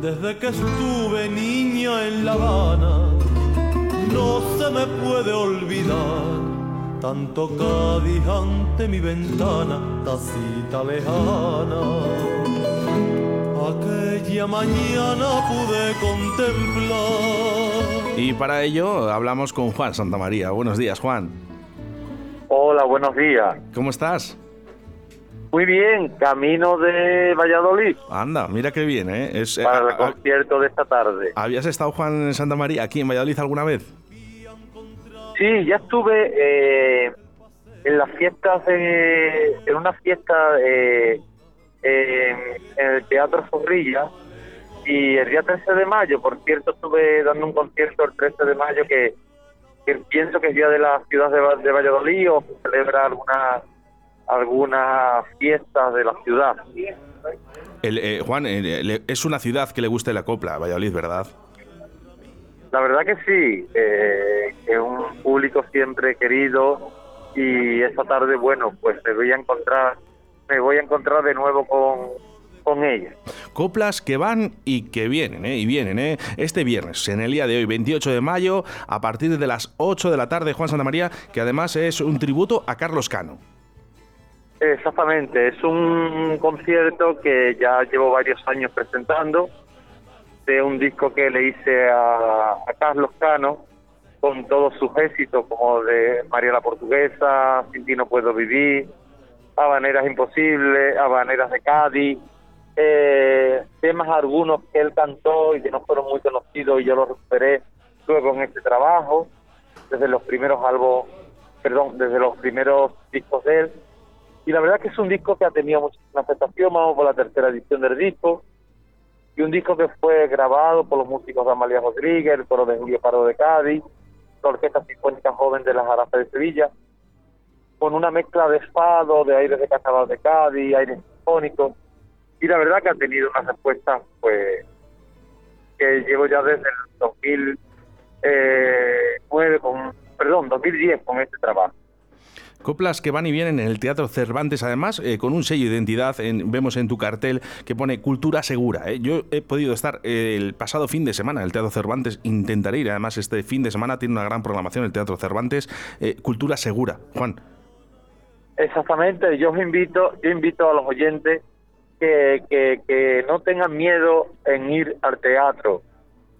Desde que estuve niña en La Habana, no se me puede olvidar tanto Cádiz ante mi ventana, tacita lejana. Aquella mañana pude contemplar. Y para ello hablamos con Juan Santamaría. Buenos días, Juan. Hola, buenos días. ¿Cómo estás? Muy bien, camino de Valladolid. Anda, mira qué bien, ¿eh? Es, eh, para el concierto de esta tarde. ¿Habías estado, Juan, en Santa María, aquí en Valladolid alguna vez? Sí, ya estuve eh, en las fiestas, de, en una fiesta eh, en el Teatro Zorrilla y el día 13 de mayo, por cierto, estuve dando un concierto el 13 de mayo que, pienso que es día de la ciudad de, de Valladolid o celebra alguna algunas fiestas de la ciudad. Eh, Juan, eh, es una ciudad que le guste la copla, Valladolid, ¿verdad? La verdad que sí, eh, es un público siempre querido y esta tarde, bueno, pues me voy a encontrar, me voy a encontrar de nuevo con, con ella. Coplas que van y que vienen, ¿eh? y vienen. ¿eh? Este viernes, en el día de hoy, 28 de mayo, a partir de las 8 de la tarde, Juan Santa María, que además es un tributo a Carlos Cano. Exactamente, es un concierto que ya llevo varios años presentando, de un disco que le hice a, Carlos Cano, con todos sus éxitos, como de María la Portuguesa, Sin ti no puedo vivir, Habaneras Imposibles, Habaneras de Cádiz, eh, temas algunos que él cantó y que no fueron muy conocidos y yo los recuperé luego en este trabajo, desde los primeros álbumes, perdón, desde los primeros discos de él y la verdad que es un disco que ha tenido muchísima aceptación, vamos por la tercera edición del disco, y un disco que fue grabado por los músicos de Amalia Rodríguez, el coro de Julio Pardo de Cádiz, la Orquesta Sinfónica Joven de las Jarafas de Sevilla, con una mezcla de fado, de aires de Carnaval de Cádiz, aires sinfónicos, y la verdad que ha tenido una respuesta, pues, que llevo ya desde el 2009, eh, con, perdón, 2010 con este trabajo. Coplas que van y vienen en el Teatro Cervantes, además, eh, con un sello de identidad, vemos en tu cartel que pone Cultura Segura. Eh. Yo he podido estar eh, el pasado fin de semana en el Teatro Cervantes, intentaré ir, además este fin de semana tiene una gran programación el Teatro Cervantes, Cultura Segura. Juan. Exactamente, yo os invito, yo invito a los oyentes que, que, no tengan miedo en ir al teatro.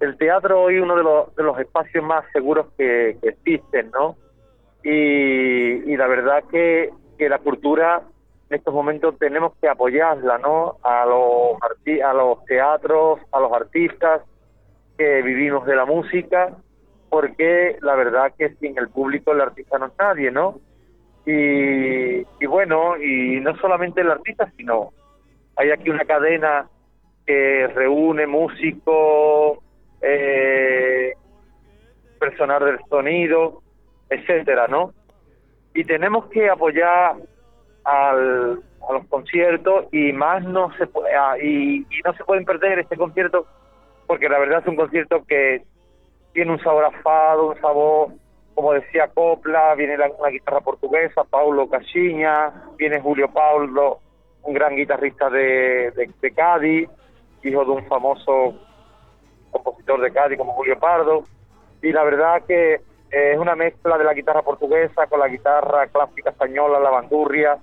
El teatro hoy es uno de los, de los espacios más seguros que, que existen, ¿no? Y, la verdad que, que la cultura en estos momentos tenemos que apoyarla, ¿no? A los, a los teatros, a los artistas que vivimos de la música, porque la verdad que sin el público el artista no es nadie, ¿no? Y, y bueno, y no solamente el artista, sino hay aquí una cadena que reúne músicos, eh, personal del sonido, etcétera, ¿no? Y tenemos que apoyar al, a los conciertos y más no se ah, y, no se pueden perder este concierto porque la verdad es un concierto que tiene un sabor afado, un sabor como decía Copla, viene la, una guitarra portuguesa, Paulo Cachiña, viene Julio Paulo, un gran guitarrista de, de, de Cádiz, hijo de un famoso compositor de Cádiz como Julio Pardo, y la verdad que es una mezcla de la guitarra portuguesa con la guitarra clásica española, la bandurria,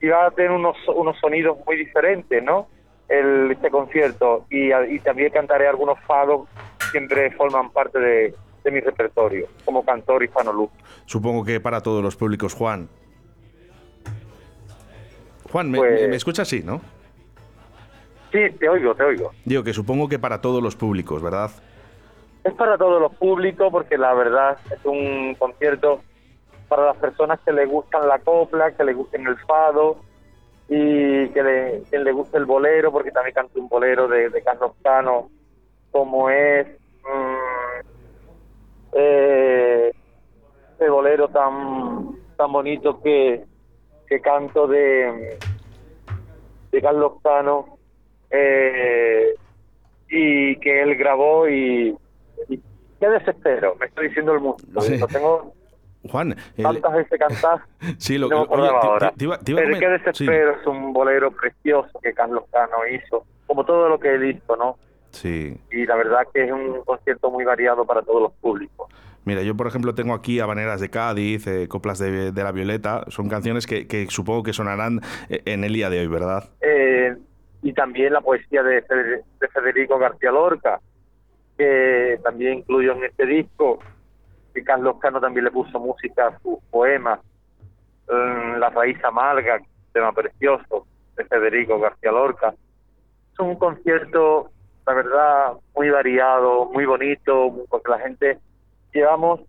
y va a tener unos, unos sonidos muy diferentes, ¿no? El, este concierto. Y, también cantaré algunos fados, siempre forman parte de, mi repertorio, como cantor y luz Supongo que para todos los públicos, Juan. Juan, ¿me, pues ¿me escuchas? Sí, ¿no? Sí, te oigo, te oigo. Digo que supongo que para todos los públicos, ¿verdad? Es para todos los públicos porque la verdad es un concierto para las personas que le gustan la copla, que le gusten el fado y que le, que le guste el bolero, porque también canto un bolero de, Carlos Cano, como es mm, eh, bolero tan tan bonito que, que canto de, de Carlos Cano eh, y que él grabó y qué desespero, me estoy diciendo el mundo. tengo Juan, tantas veces cantar, sí, lo, no me ahora. Pero qué desespero es un bolero precioso que Carlos Cano hizo, como todo lo que he visto, ¿no? Sí. Y la verdad que es un concierto muy variado para todos los públicos. Mira, yo por ejemplo tengo aquí Habaneras de Cádiz, eh, Coplas de, la Violeta, son canciones que, supongo que sonarán eh, en el día de hoy, ¿verdad? Eh, y también la poesía de, Federico García Lorca, que también incluyo en este disco, y Carlos Cano también le puso música a sus poemas, mm, La raíz amarga, tema precioso, de Federico García Lorca. Es un concierto, la verdad, muy variado, muy bonito, porque la gente llevamos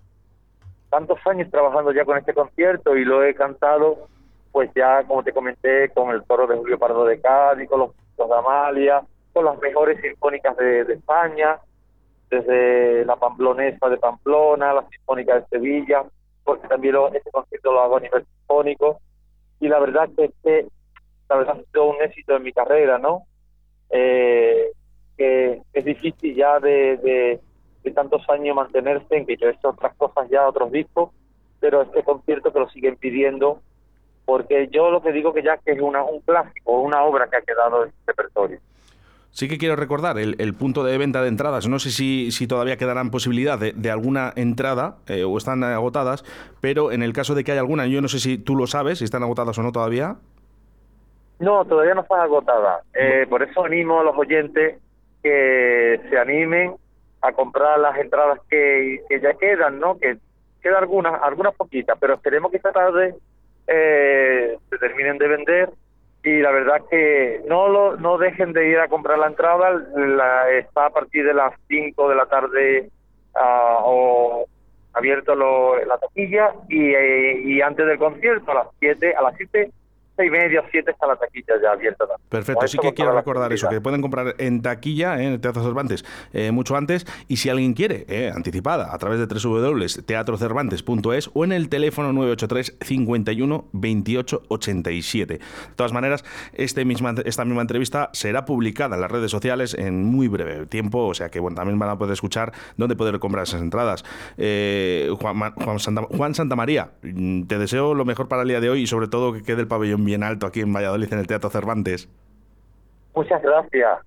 tantos años trabajando ya con este concierto y lo he cantado, pues ya, como te comenté, con el toro de Julio Pardo de Cádiz, con los, de Amalia, con las mejores sinfónicas de, España, desde la Pamplonesa de Pamplona, la Sinfónica de Sevilla, porque también este concierto lo hago a nivel sinfónico. Y la verdad que este, la ha sido un éxito en mi carrera, ¿no? Eh, que es difícil ya de tantos años mantenerse, en que yo he hecho otras cosas ya, otros discos, pero este concierto que lo siguen pidiendo, porque yo lo que digo que ya que es una, un clásico, una obra que ha quedado en el repertorio. Sí que quiero recordar el, punto de venta de entradas. No sé si, si todavía quedarán posibilidad de, alguna entrada eh, o están agotadas, pero en el caso de que haya alguna, yo no sé si tú lo sabes, si están agotadas o no todavía. No, todavía no están agotadas. Eh, por eso animo a los oyentes que se animen a comprar las entradas que, ya quedan, ¿no? Que quedan algunas, algunas poquitas, pero esperemos que esta tarde eh, se terminen de vender y la verdad que no lo, no dejen de ir a comprar la entrada, la, está a partir de las 5 de la tarde uh, o abierto lo, la taquilla y, eh, y antes del concierto a las 7, a las 7 y media, siete está la taquilla ya abierta. Perfecto, sí que quiero recordar eso, que pueden comprar en taquilla en el Teatro Cervantes eh, mucho antes y si alguien quiere, eh, anticipada, a través de www.teatrocervantes.es o en el teléfono 983 51 28 87. De todas maneras, este misma, esta misma entrevista será publicada en las redes sociales en muy breve tiempo, o sea que bueno, también van a poder escuchar dónde poder comprar esas entradas. Eh, Juan, Juan, Santa, Juan Santa María, mm, te deseo lo mejor para el día de hoy y sobre todo que quede el pabellón bien alto aquí en Valladolid, en el Teatro Cervantes. Muchas gracias.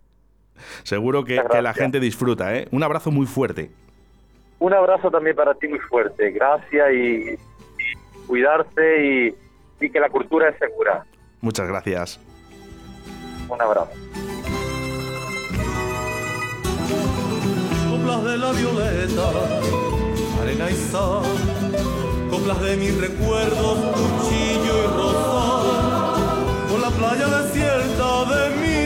Seguro que, la gente disfruta, ¿eh? Un abrazo muy fuerte. Un abrazo también para ti muy fuerte. Gracias y, cuidarse y, y que la cultura es segura. Muchas gracias. Un abrazo. Coplas de la violeta, arena y sal, coplas de mis recuerdos, cuchillo y rosa playa desierta de mi